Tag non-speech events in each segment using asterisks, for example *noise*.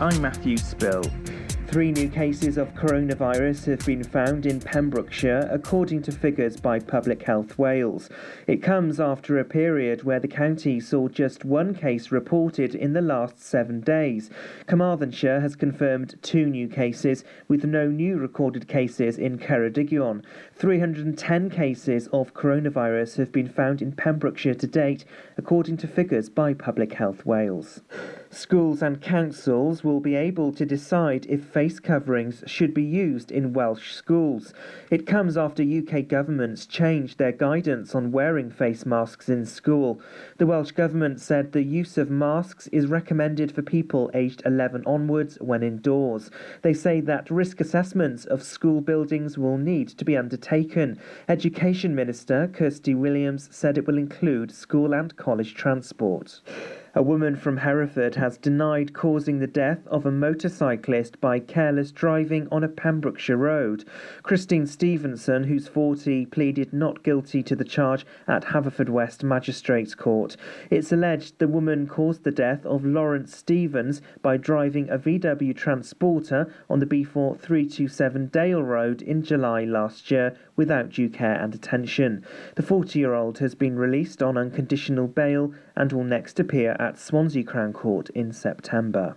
I'm Matthew Spill. Three new cases of coronavirus have been found in Pembrokeshire, according to figures by Public Health Wales. It comes after a period where the county saw just one case reported in the last seven days. Carmarthenshire has confirmed two new cases, with no new recorded cases in Ceredigion. 310 cases of coronavirus have been found in Pembrokeshire to date, according to figures by Public Health Wales. Schools and councils will be able to decide if face coverings should be used in Welsh schools. It comes after UK governments changed their guidance on wearing face masks in school. The Welsh Government said the use of masks is recommended for people aged 11 onwards when indoors. They say that risk assessments of school buildings will need to be undertaken. Education Minister Kirsty Williams said it will include school and college transport. A woman from Hereford has denied causing the death of a motorcyclist by careless driving on a Pembrokeshire road. Christine Stevenson, who's 40, pleaded not guilty to the charge at Haverfordwest Magistrates Court. It's alleged the woman caused the death of Lawrence Stevens by driving a VW transporter on the B4 327 Dale Road in July last year without due care and attention. The 40 year old has been released on unconditional bail and will next appear at Swansea Crown Court in September.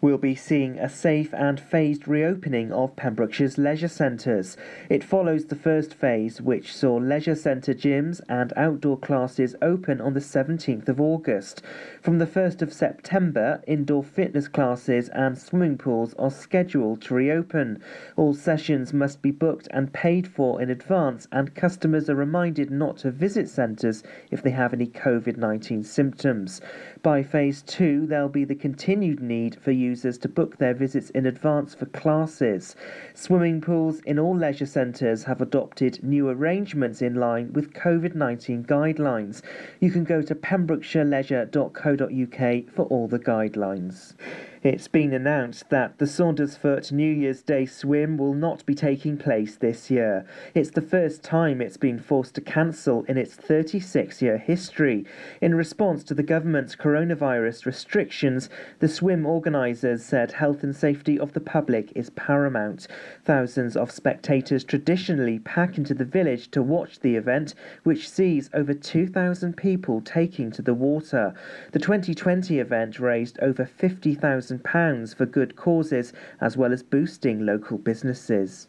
We'll be seeing a safe and phased reopening of Pembrokeshire's leisure centres. It follows the first phase, which saw leisure centre gyms and outdoor classes open on the 17th of August. From the 1st of September, indoor fitness classes and swimming pools are scheduled to reopen. All sessions must be booked and paid for in advance, and customers are reminded not to visit centres if they have any COVID 19 symptoms. By phase two, there'll be the continued need for users to book their visits in advance for classes. Swimming pools in all leisure centres have adopted new arrangements in line with COVID 19 guidelines. You can go to pembrokeshireleisure.co.uk for all the guidelines. It's been announced that the Saundersfoot New Year's Day swim will not be taking place this year. It's the first time it's been forced to cancel in its 36 year history. In response to the government's coronavirus restrictions, the swim organisers said health and safety of the public is paramount. Thousands of spectators traditionally pack into the village to watch the event, which sees over 2,000 people taking to the water. The 2020 event raised over 50,000 £1,000 for good causes, as well as boosting local businesses.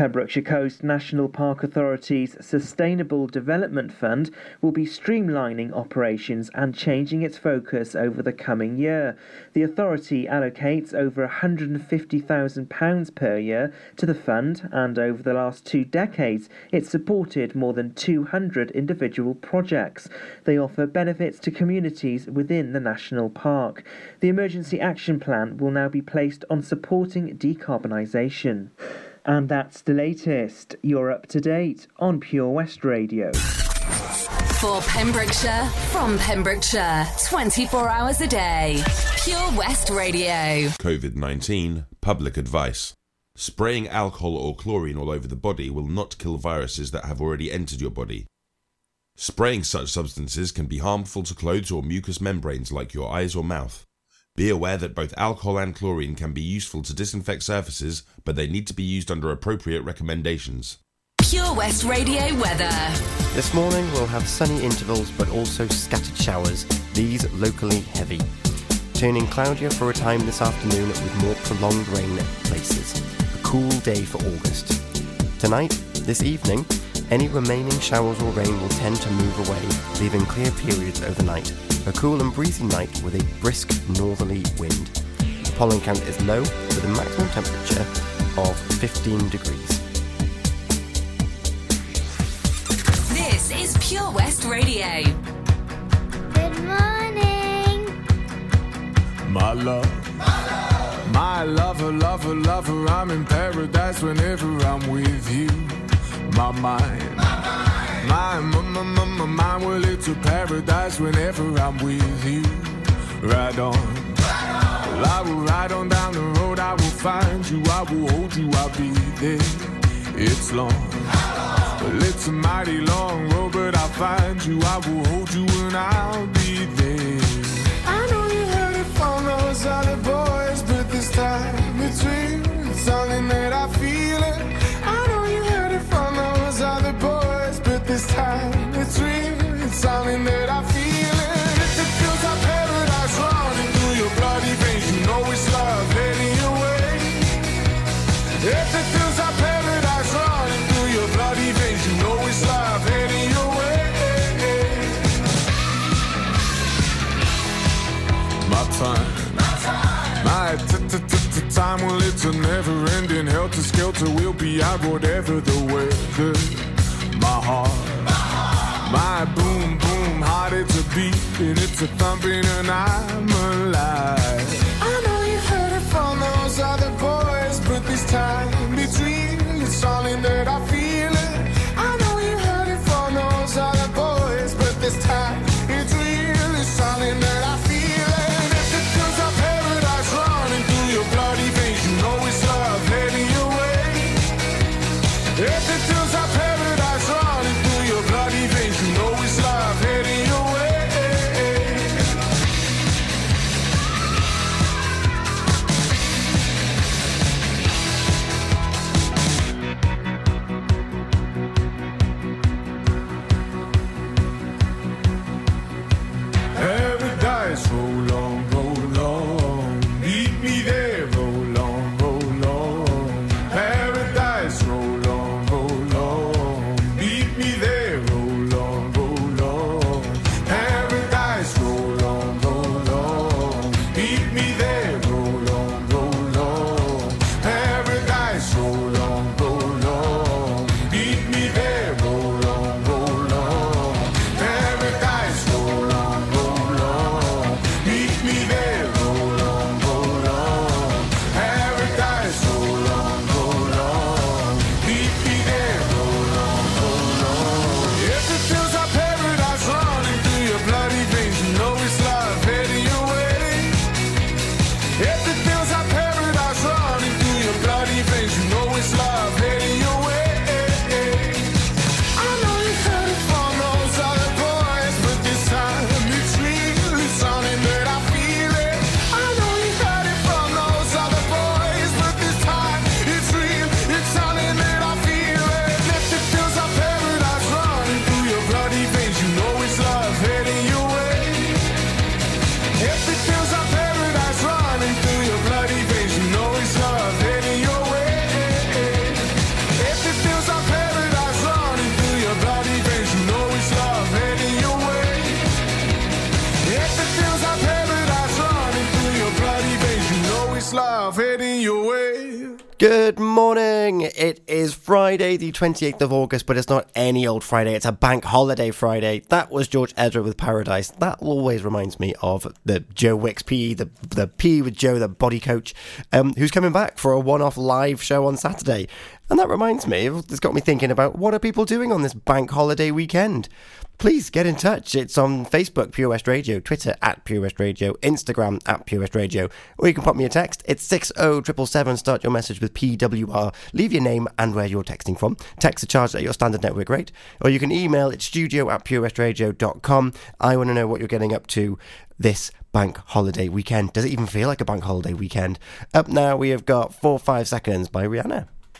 Pembrokeshire Coast National Park Authority's Sustainable Development Fund will be streamlining operations and changing its focus over the coming year. The authority allocates over £150,000 per year to the fund, and over the last two decades, it's supported more than 200 individual projects. They offer benefits to communities within the national park. The Emergency Action Plan will now be placed on supporting decarbonisation. And that's the latest. You're up to date on Pure West Radio. For Pembrokeshire, from Pembrokeshire, 24 hours a day. Pure West Radio. COVID 19 public advice. Spraying alcohol or chlorine all over the body will not kill viruses that have already entered your body. Spraying such substances can be harmful to clothes or mucous membranes like your eyes or mouth. Be aware that both alcohol and chlorine can be useful to disinfect surfaces, but they need to be used under appropriate recommendations. Pure West Radio weather. This morning we'll have sunny intervals but also scattered showers, these locally heavy. Turning cloudier for a time this afternoon with more prolonged rain at places. A cool day for August. Tonight, this evening, any remaining showers or rain will tend to move away, leaving clear periods overnight. A cool and breezy night with a brisk northerly wind. The pollen count is low with a maximum temperature of 15 degrees. This is Pure West Radio. Good morning. My love. My lover, lover, lover, I'm in paradise whenever I'm with you. My mind. My, my, my, my, my mind, well, it's a paradise whenever I'm with you. Ride on. Well, I will ride on down the road, I will find you, I will hold you, I'll be there. It's long. Well, it's a mighty long road, but I'll find you, I will hold you, and I'll be there. I know you heard it from those other something that I feel it. If it feels like paradise running through your bloody veins, you know it's love heading your way. If it feels like paradise running through your bloody veins, you know it's love heading your way. My time, my t- t- t- t- time, well, it's a never ending helter skelter. We'll be out whatever the weather. My heart, my boom boom heart, it's a beat and it's a thumping, and I'm alive. I know you heard it from those other boys, but this time real. It's something that I feel Good morning. It is Friday, the 28th of August, but it's not any old Friday. It's a bank holiday Friday. That was George Ezra with Paradise. That always reminds me of the Joe Wicks PE, the, the PE with Joe, the body coach, um, who's coming back for a one off live show on Saturday. And that reminds me, it's got me thinking about what are people doing on this bank holiday weekend? Please get in touch. It's on Facebook, Pure West Radio, Twitter at Pure West Radio, Instagram at Pure West Radio, or you can pop me a text. It's 60777. Start your message with PWR. Leave your name and where you're texting from. Text are charged at your standard network rate. Or you can email it studio at purewestradio.com. I want to know what you're getting up to this bank holiday weekend. Does it even feel like a bank holiday weekend? Up now, we have got Four Five Seconds by Rihanna.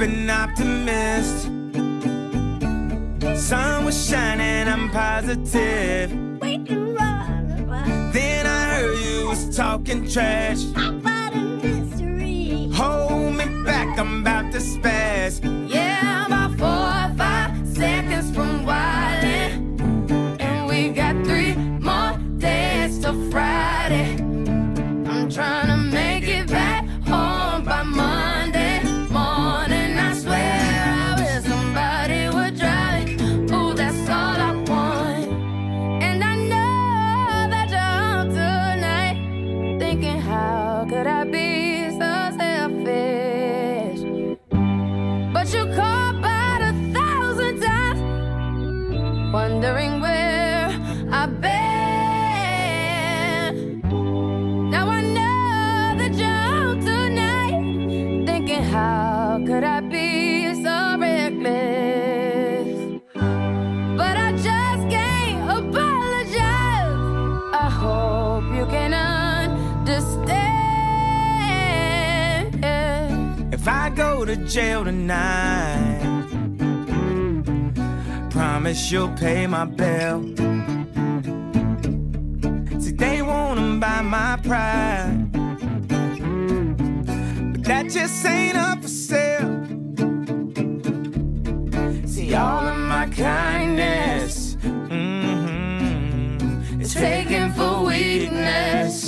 open optimist. Sun was shining, I'm positive. Then I heard you was talking trash. Jail tonight, promise you'll pay my bill. See, they wanna buy my pride, but that just ain't up for sale. See, all of my kindness mhm, is taken for weakness.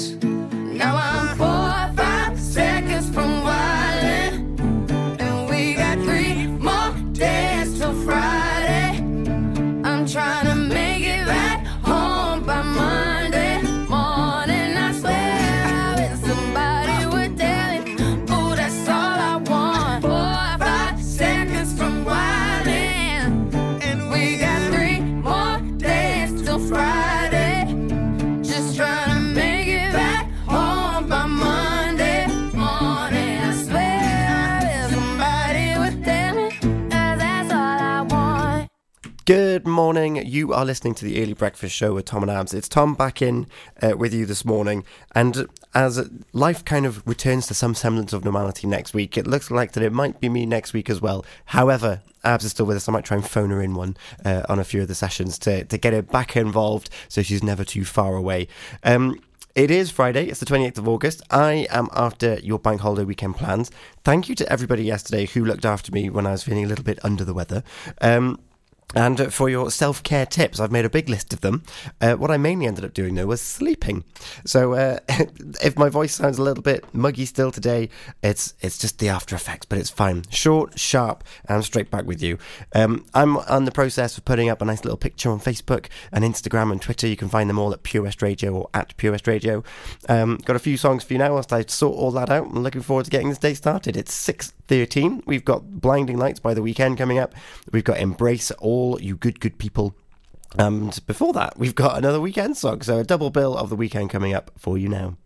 Good morning. You are listening to the Early Breakfast Show with Tom and Abz. It's Tom back in uh, with you this morning. And as life kind of returns to some semblance of normality next week, it looks like that it might be me next week as well. However, Abz is still with us. I might try and phone her in one uh, on a few of the sessions to, to get her back involved so she's never too far away. Um, it is Friday, it's the 28th of August. I am after your bank holiday weekend plans. Thank you to everybody yesterday who looked after me when I was feeling a little bit under the weather. Um, and uh, for your self care tips, I've made a big list of them. Uh, what I mainly ended up doing though was sleeping. So uh, *laughs* if my voice sounds a little bit muggy still today, it's it's just the after effects, but it's fine. Short, sharp, and straight back with you. Um, I'm on the process of putting up a nice little picture on Facebook and Instagram and Twitter. You can find them all at Pure West Radio or at Pure West Radio. Um, got a few songs for you now whilst I sort all that out. I'm looking forward to getting this day started. It's 6.13. We've got Blinding Lights by the Weeknd coming up. We've got Embrace All You Good Good People. And before that, we've got another Weeknd song. So a double bill of the Weeknd coming up for you now.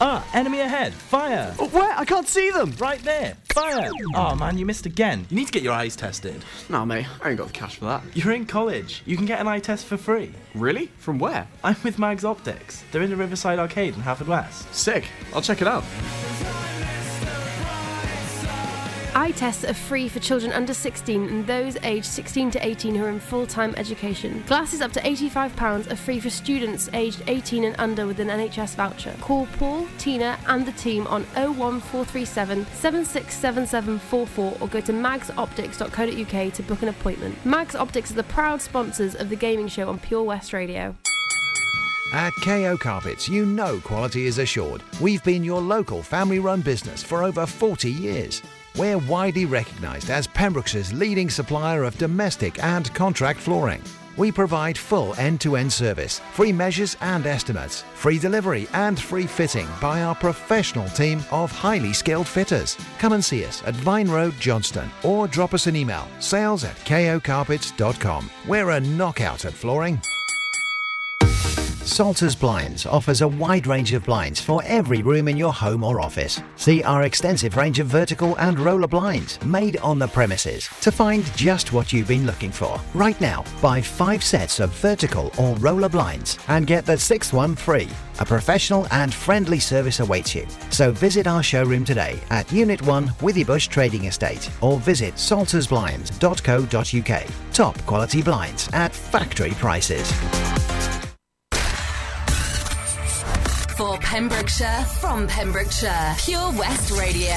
Ah, enemy ahead! Fire! Oh, where? I can't see them. Right there! Fire! Oh man, you missed again. You need to get your eyes tested. Nah, mate, I ain't got the cash for that. You're in college. You can get an eye test for free. Really? From where? I'm with Mags Optics. They're in the Riverside Arcade in Haverfordwest. Sick. I'll check it out. Eye tests are free for children under 16 and those aged 16 to 18 who are in full time education. Glasses up to £85 are free for students aged 18 and under with an NHS voucher. Call Paul, Tina, and the team on 01437 767744 or go to magsoptics.co.uk to book an appointment. Mags Optics are the proud sponsors of the gaming show on Pure West Radio. At KO Carpets, you know quality is assured. We've been your local family run business for over 40 years. We're widely recognised as Pembrokeshire's leading supplier of domestic and contract flooring. We provide full end to end service, free measures and estimates, free delivery and free fitting by our professional team of highly skilled fitters. Come and see us at Vine Road, Johnston, or drop us an email sales at kocarpets.com. We're a knockout at flooring. Salters Blinds offers a wide range of blinds for every room in your home or office. See our extensive range of vertical and roller blinds made on the premises to find just what you've been looking for. Right now, buy five sets of vertical or roller blinds and get the sixth one free. A professional and friendly service awaits you. So visit our showroom today at Unit 1 Withybush Trading Estate or visit saltersblinds.co.uk. Top quality blinds at factory prices for Pembrokeshire from Pembrokeshire. Pure West Radio.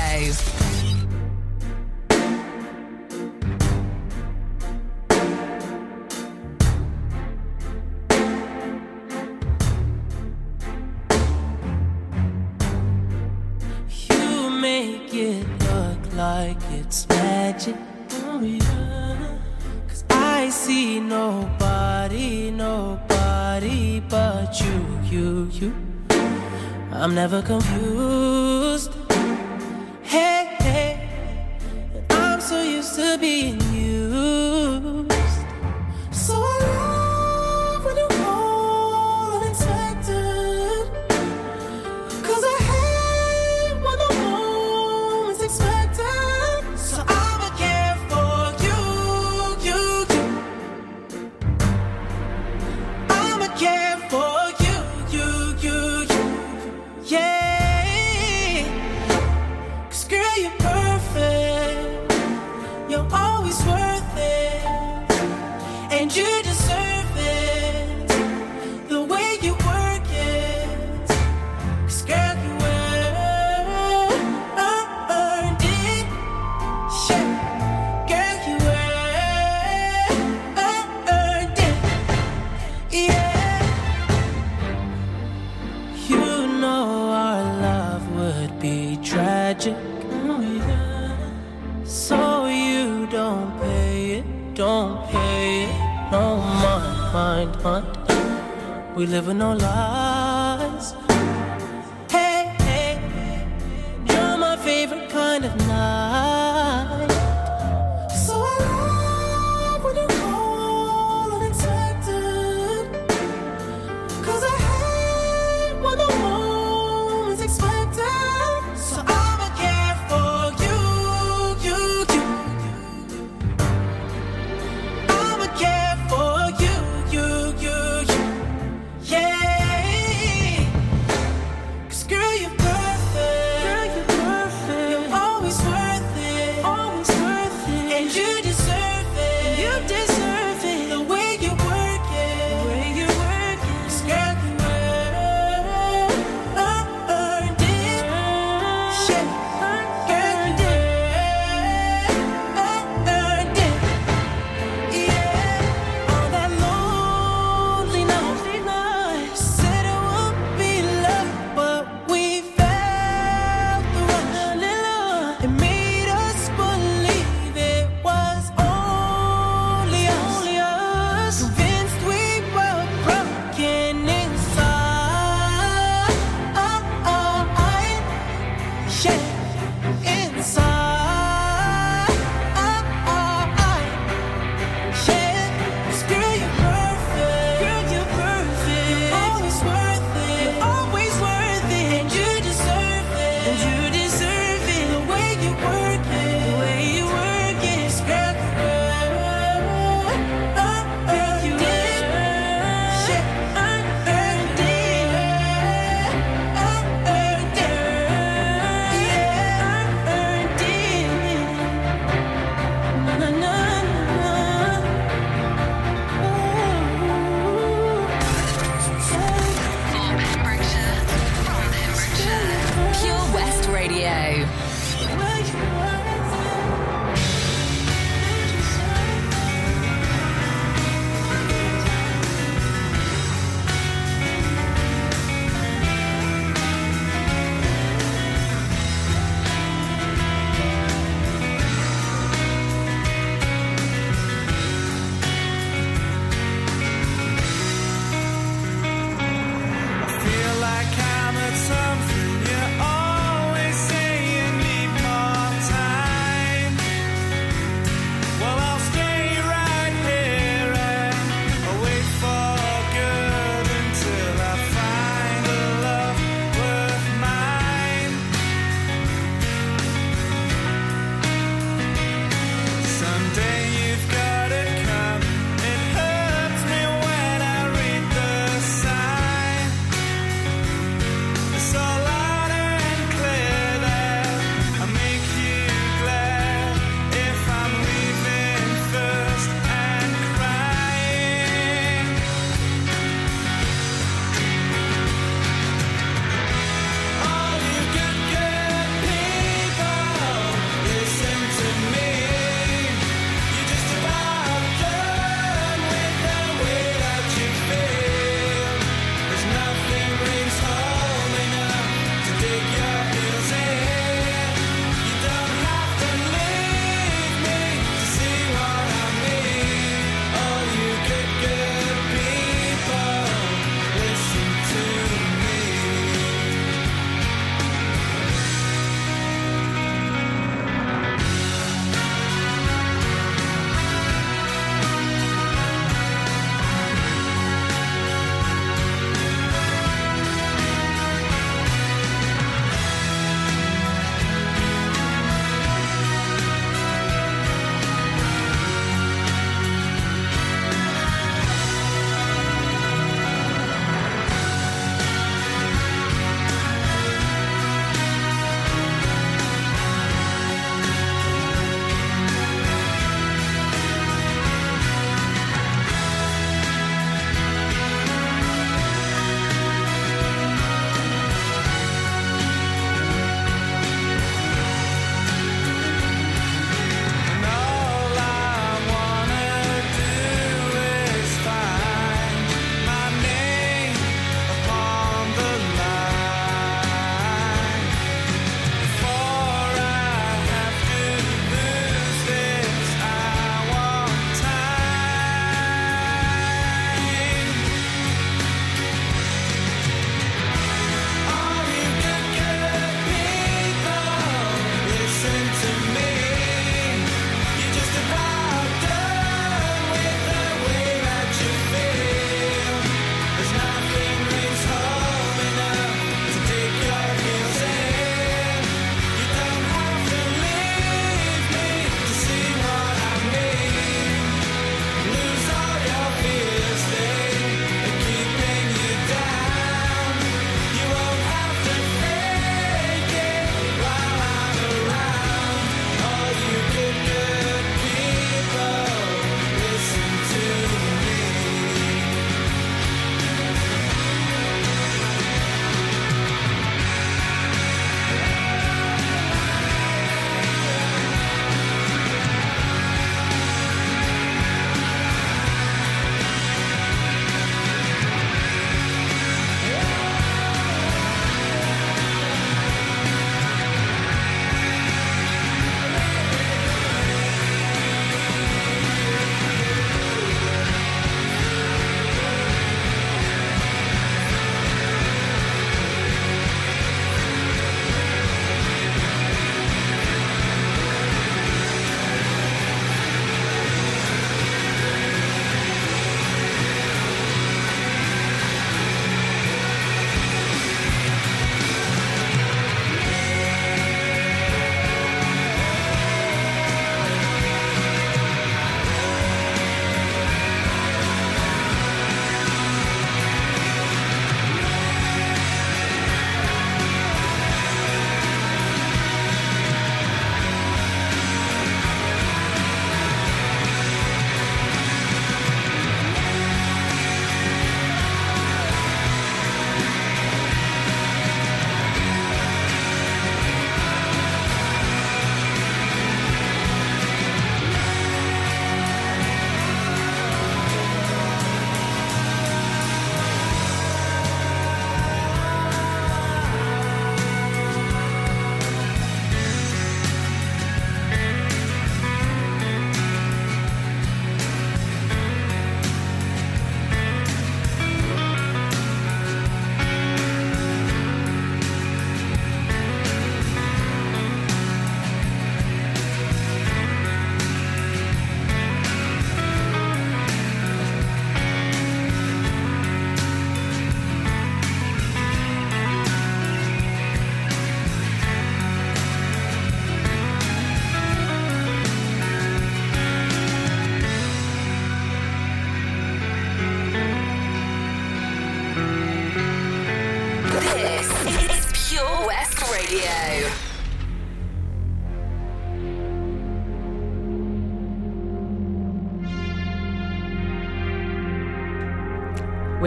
You make it look like it's magic. Oh, yeah. Cause I see nobody, nobody but you, you, you. I'm never confused. Hey, hey, I'm so used to being you.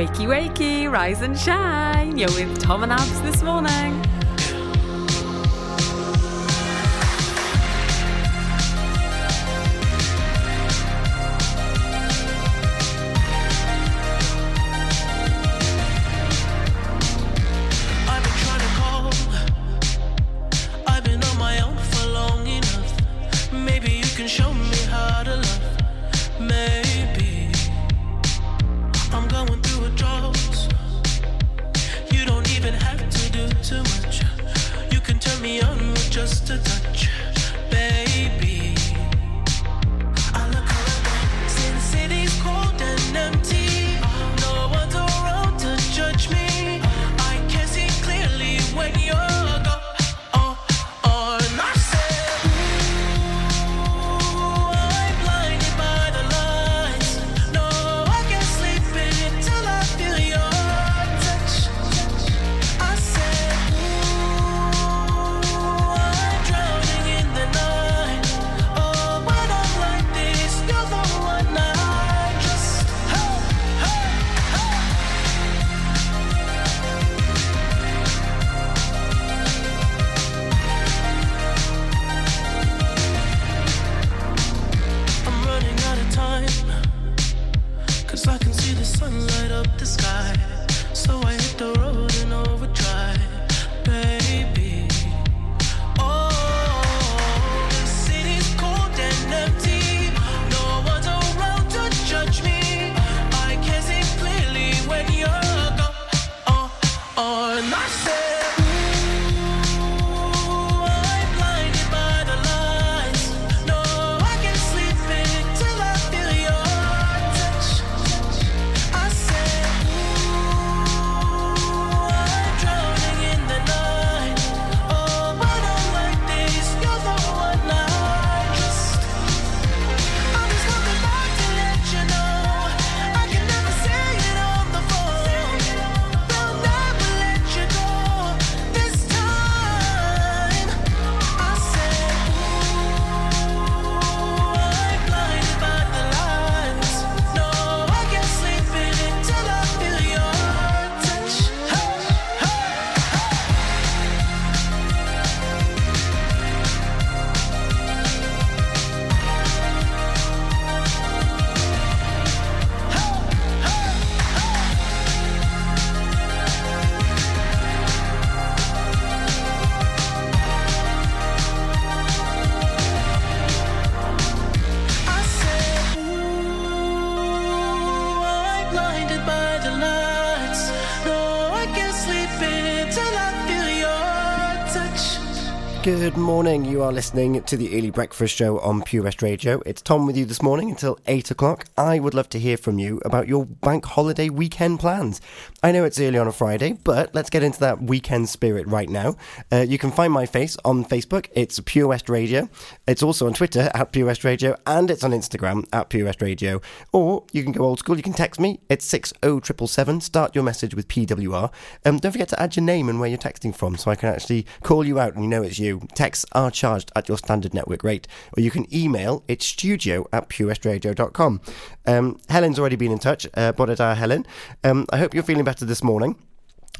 Wakey, wakey, rise and shine. You're with Tom and Abz this morning. Morning. You are listening to the Early Breakfast Show on Pure West Radio. It's Tom with you this morning until 8 o'clock. I would love to hear from you about your bank holiday weekend plans. I know it's early on a Friday, but let's get into that weekend spirit right now. Uh, you can find my face on Facebook. It's Pure West Radio. It's also on Twitter at Pure West Radio, and it's on Instagram at Pure West Radio. Or you can go old school. You can text me. It's 60777. Start your message with PWR. Um, don't forget to add your name and where you're texting from so I can actually call you out and you know it's you. Texts are charged at your standard network rate. Or you can email it's studio at purewestradio.com. Um, Helen's already been in touch. Uh, Helen. Um, I hope you're feeling better this morning.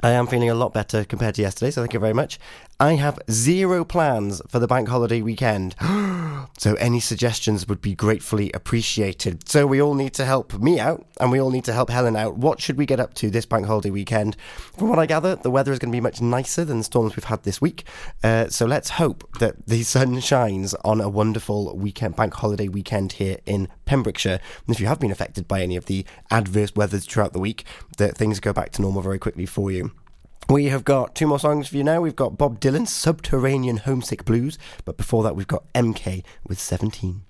I am feeling a lot better compared to yesterday, so thank you very much. I have zero plans for the bank holiday weekend. *gasps* so any suggestions would be gratefully appreciated. So we all need to help me out and we all need to help Helen out. What should we get up to this bank holiday weekend? From what I gather, the weather is going to be much nicer than the storms we've had this week. Uh, so let's hope that the sun *laughs* shines on a wonderful weekend, bank holiday weekend here in Pembrokeshire. And if you have been affected by any of the adverse weather throughout the week, that things go back to normal very quickly for you. We have got two more songs for you now. We've got Bob Dylan's Subterranean Homesick Blues, but before that, we've got MK with 17.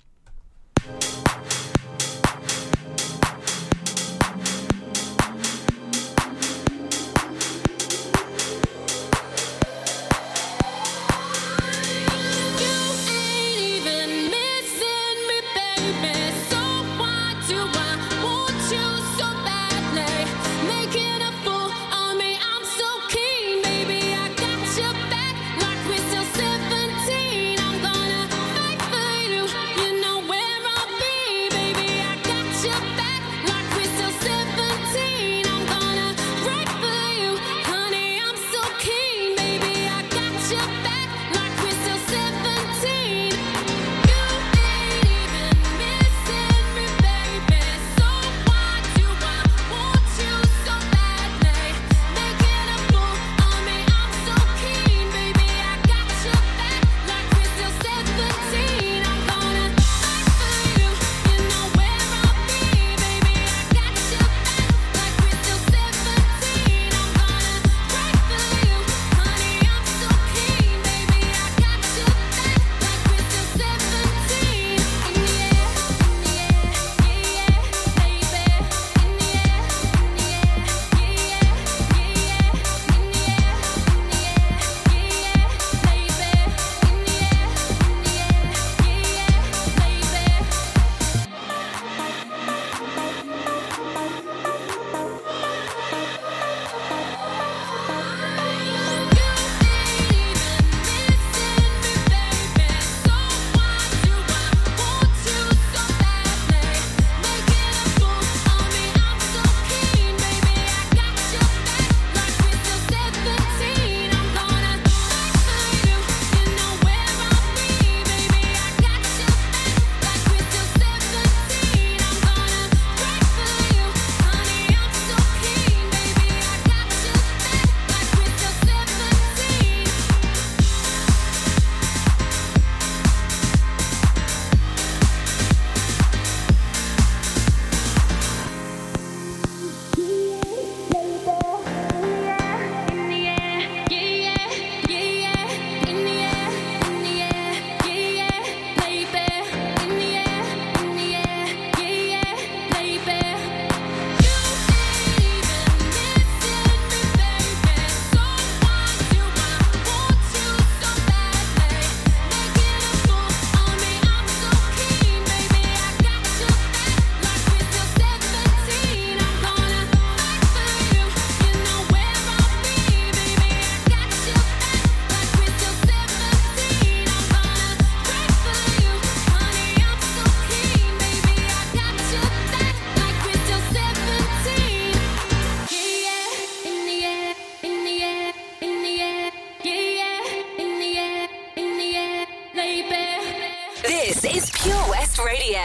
West Radio.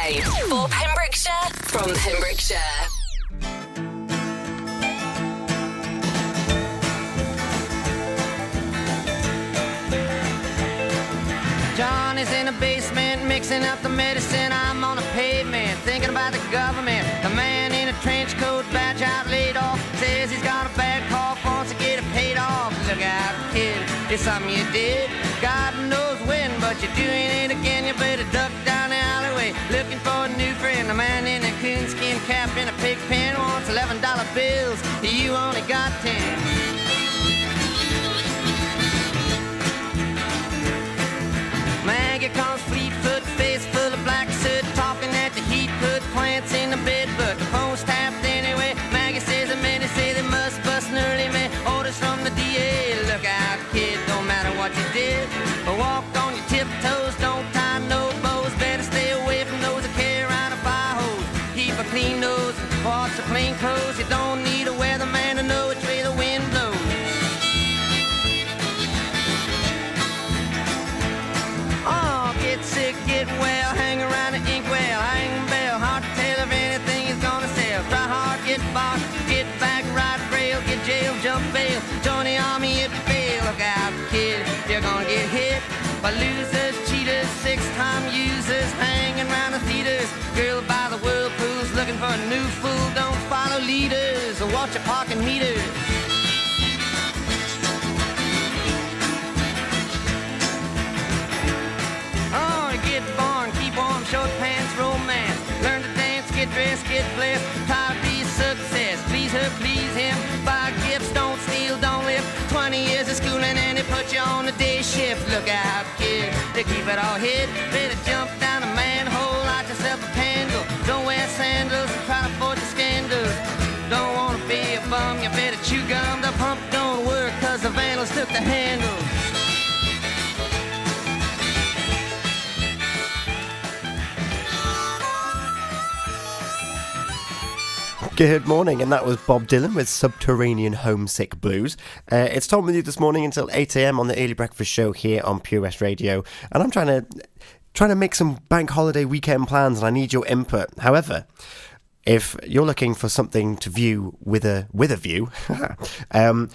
For Pembrokeshire, from Pembrokeshire. John is in the basement mixing up the medicine. I'm on the pavement thinking about the government. The man in a trench coat, badge out laid off, says he's got a bad cough, wants to get it paid off. Look out, kid, it's something you did. God knows but you're doing it again. You better duck down the alleyway looking for a new friend. The man in a coonskin cap and a pig pen wants eleven dollar bills. You only got ten. Maggie comes Fleetfoot, face full of black soot, talking at the heat, put plants in the bed, but the phone's by losers, cheaters, six-time users, hanging around the theaters. Girl by the whirlpools, looking for a new fool. Don't follow leaders or watch your parking meters. Oh, get born, keep warm, short pants, romance. Learn to dance, get dressed, get blessed. Put you on the day shift. Look out, kid, they keep it all hid. Better jump down a manhole, light yourself a candle. Don't wear sandals and try to avoid the scandals. Don't wanna be a bum, you better chew gum. The pump don't work cause the vandals took the handle. Good morning, and that was Bob Dylan with Subterranean Homesick Blues. Uh, it's Tom with you this morning until 8am on the Early Breakfast Show here on Pure West Radio, and I'm trying to trying to make some bank holiday weekend plans, and I need your input. However, if you're looking for something to view with a with a view, *laughs* um,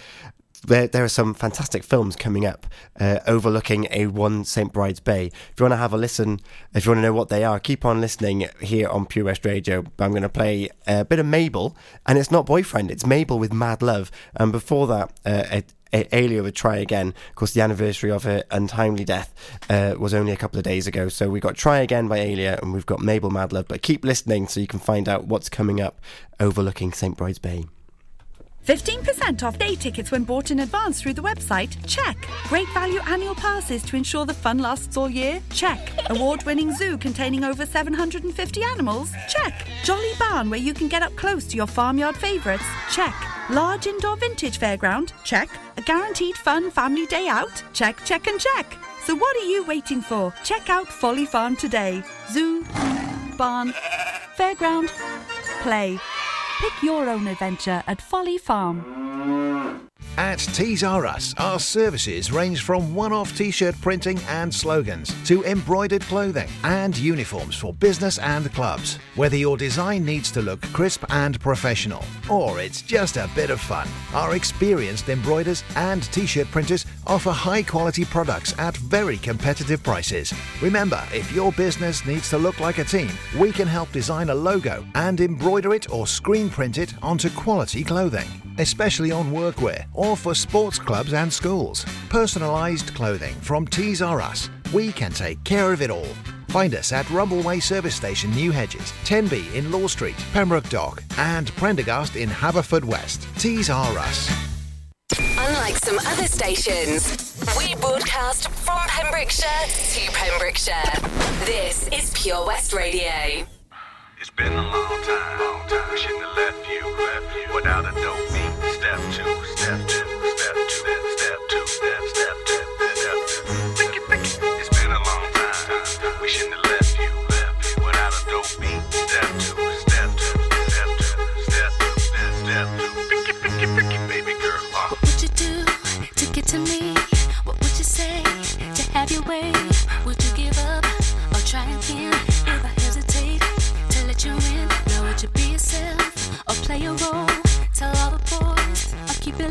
there, there are some fantastic films coming up uh, overlooking A1 St. Bride's Bay. If you want to have a listen, if you want to know what they are, keep on listening here on Pure West Radio. I'm going to play a bit of Mabel, and it's not Boyfriend, it's Mabel with Mad Love. And before that, uh, a, a- Aaliyah would try again. Of course, the anniversary of her untimely death uh, was only a couple of days ago. So we got Try Again by Aaliyah, and we've got Mabel Mad Love. But keep listening so you can find out what's coming up overlooking St. Bride's Bay. 15% off day tickets when bought in advance through the website? Check. Great value annual passes to ensure the fun lasts all year? Check. Award winning zoo containing over 750 animals? Check. Jolly barn where you can get up close to your farmyard favourites? Check. Large indoor vintage fairground? Check. A guaranteed fun family day out? Check, check, and check. So what are you waiting for? Check out Folly Farm today. Zoo, barn, fairground, play. Pick your own adventure at Folly Farm. At Tees R Us, our services range from one off t shirt printing and slogans to embroidered clothing and uniforms for business and clubs. Whether your design needs to look crisp and professional or it's just a bit of fun, our experienced embroiders and t shirt printers offer high quality products at very competitive prices. Remember, if your business needs to look like a team, we can help design a logo and embroider it or screen print it onto quality clothing especially on workwear or for sports clubs and schools. Personalised clothing from Tees R Us. We can take care of it all. Find us at Rumbleway Service Station, New Hedges, Tenby in Law Street, Pembroke Dock, and Prendergast in Haverfordwest. Tees R Us. Unlike some other stations, we broadcast from Pembrokeshire to Pembrokeshire. This is Pure West Radio. It's been a long time, long time. We shouldn't have left you, left you without a dope beat step two, step two, step two, step two, step, step, step, step, step. It's been a long time. We shouldn't have left you, without a dope beat. Step two, step two, step two, step two, step, step two. Picky, picky, picky, baby girl. Uh. What would you do to get to me? What would you say to have your way? Would you give up or try again? If I hesitate to let you in, know would you be yourself or play a role?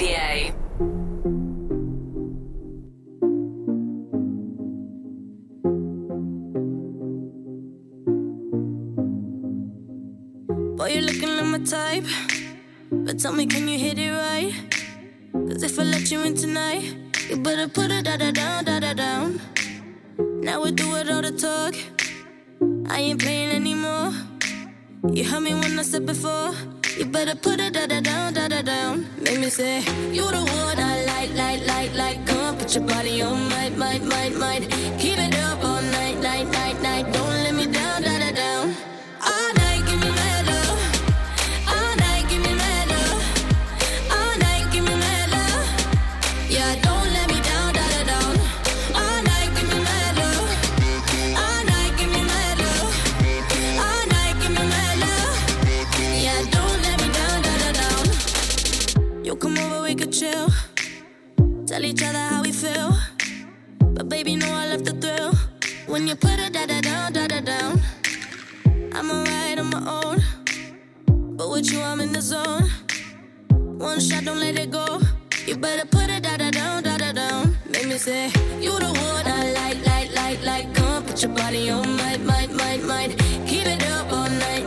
Radio. Boy, you're looking like my type. But tell me, can you hit it right? Cause if I let you in tonight, you better put it da da down, da da down. Now we do it all the talk. I ain't playing anymore. You heard me when I said before. You better put it da da down, da da down. Make me say, You the one I like, like, like, like. Come on, put your body on, might, might, might, might. Keep it up all night, night, night, night. Don't you, I'm in the zone. One shot, don't let it go. You better put it da da down, da da down. Make me say, You the one I like, like, like, like. Come put your body on, my, my, my, my. Keep it up all night.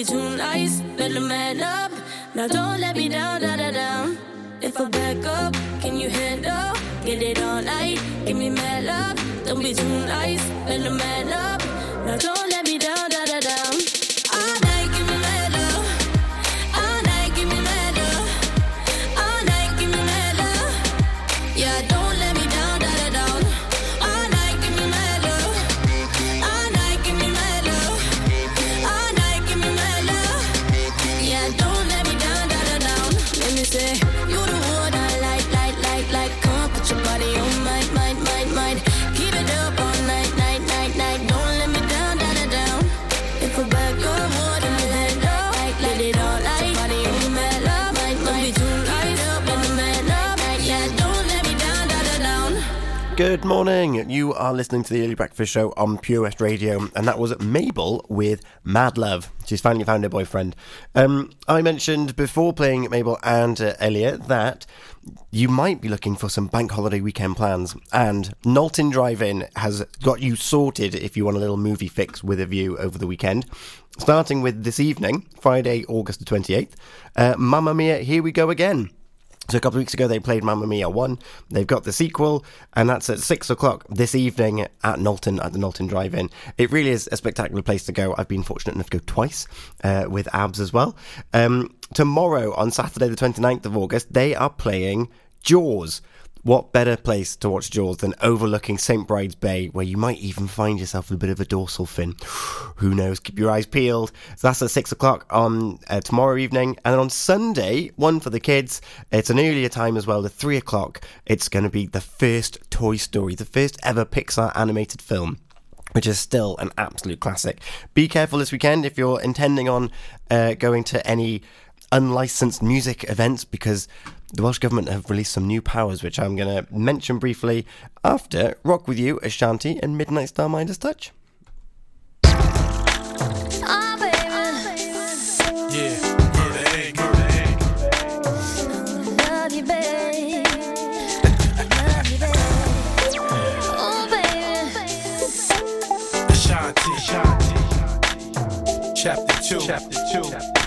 Be too nice, better man up. Now don't let me down, da da down. If I back up, can you handle? Get it all night, give me mad love. Don't be too nice, better man up. Now don't Good morning. You are listening to the Early Breakfast Show on Pure West Radio, and that was Mabel with Mad Love. She's finally found her boyfriend. Um, I mentioned before playing Mabel and uh, Aaliyah that you might be looking for some bank holiday weekend plans, and Nolton Drive-In has got you sorted if you want a little movie fix with a view over the weekend. Starting with this evening, Friday, August the 28th, uh, Mamma Mia, Here We Go Again. So a couple of weeks ago they played Mamma Mia 1. They've got the sequel, and that's at 6 o'clock this evening at Nolton, at the Nolton Drive-In. It really is a spectacular place to go. I've been fortunate enough to go twice uh, with Abz as well. Um, tomorrow, on Saturday the 29th of August, they are playing Jaws. What better place to watch Jaws than overlooking St. Bride's Bay, where you might even find yourself a bit of a dorsal fin? *sighs* Who knows? Keep your eyes peeled. So that's at six o'clock on uh, tomorrow evening, and then on Sunday, one for the kids. It's an earlier time as well, at three o'clock. It's going to be the first Toy Story, the first ever Pixar animated film which is still an absolute classic. Be careful this weekend if you're intending on uh, going to any unlicensed music events because the Welsh Government have released some new powers, which I'm going to mention briefly after Rock With You, Ashanti, and Midnight Star Midas Touch. Chapter 2. Chapter 2.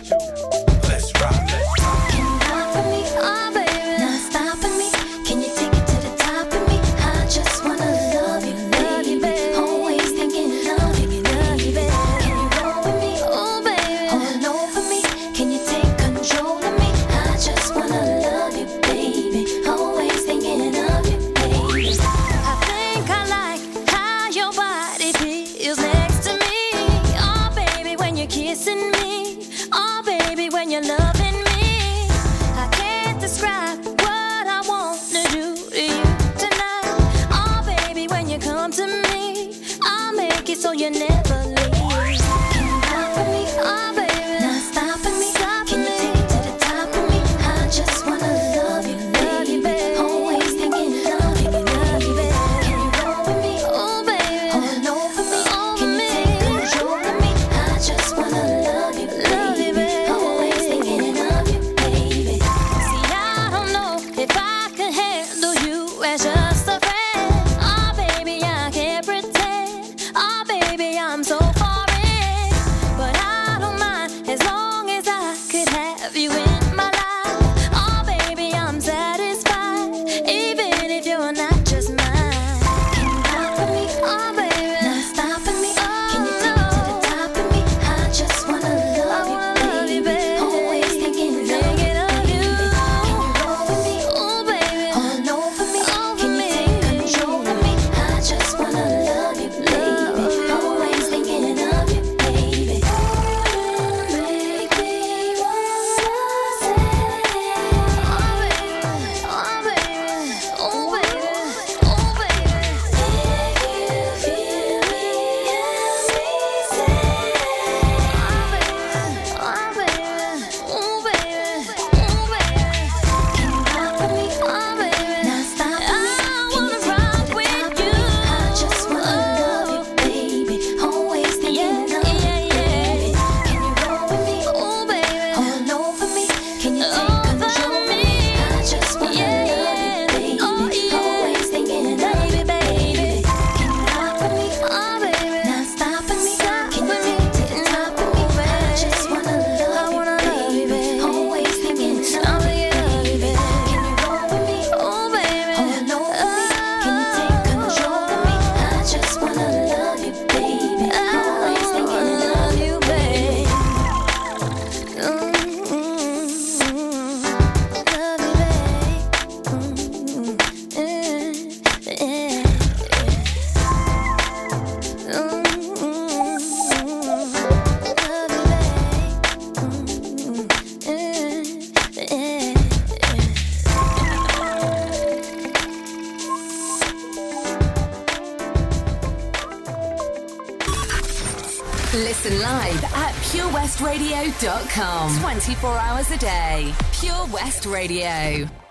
Listen live at purewestradio.com. 24 hours a day. Pure West Radio.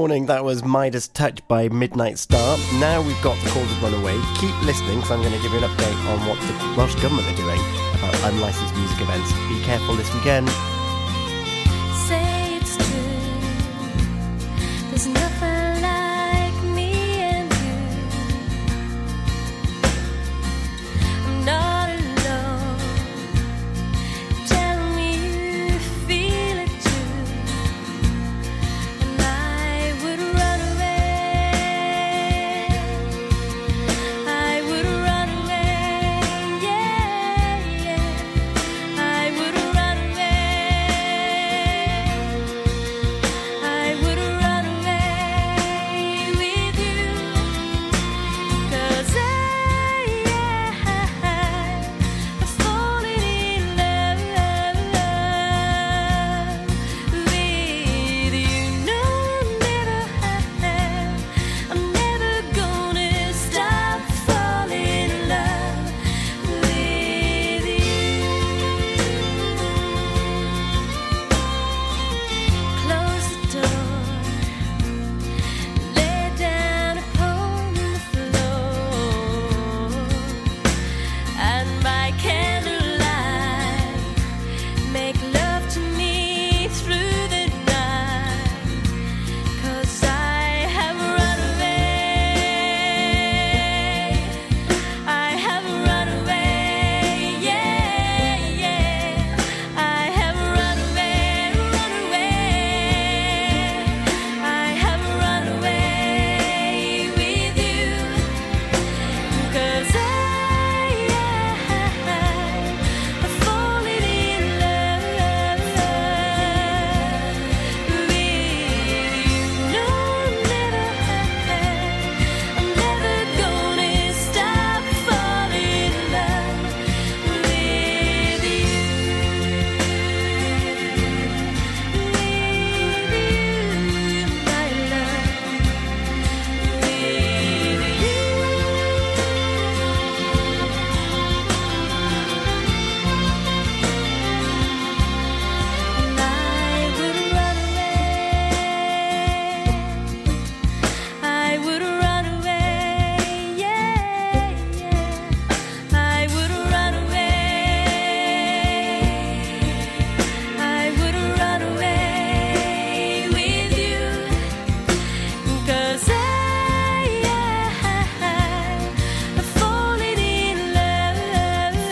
Morning, that was Midas Touch by Midnight Star. Now we've got the call to run away. Keep listening because I'm going to give you an update on what the Welsh Government are doing about unlicensed music events. Be careful this weekend.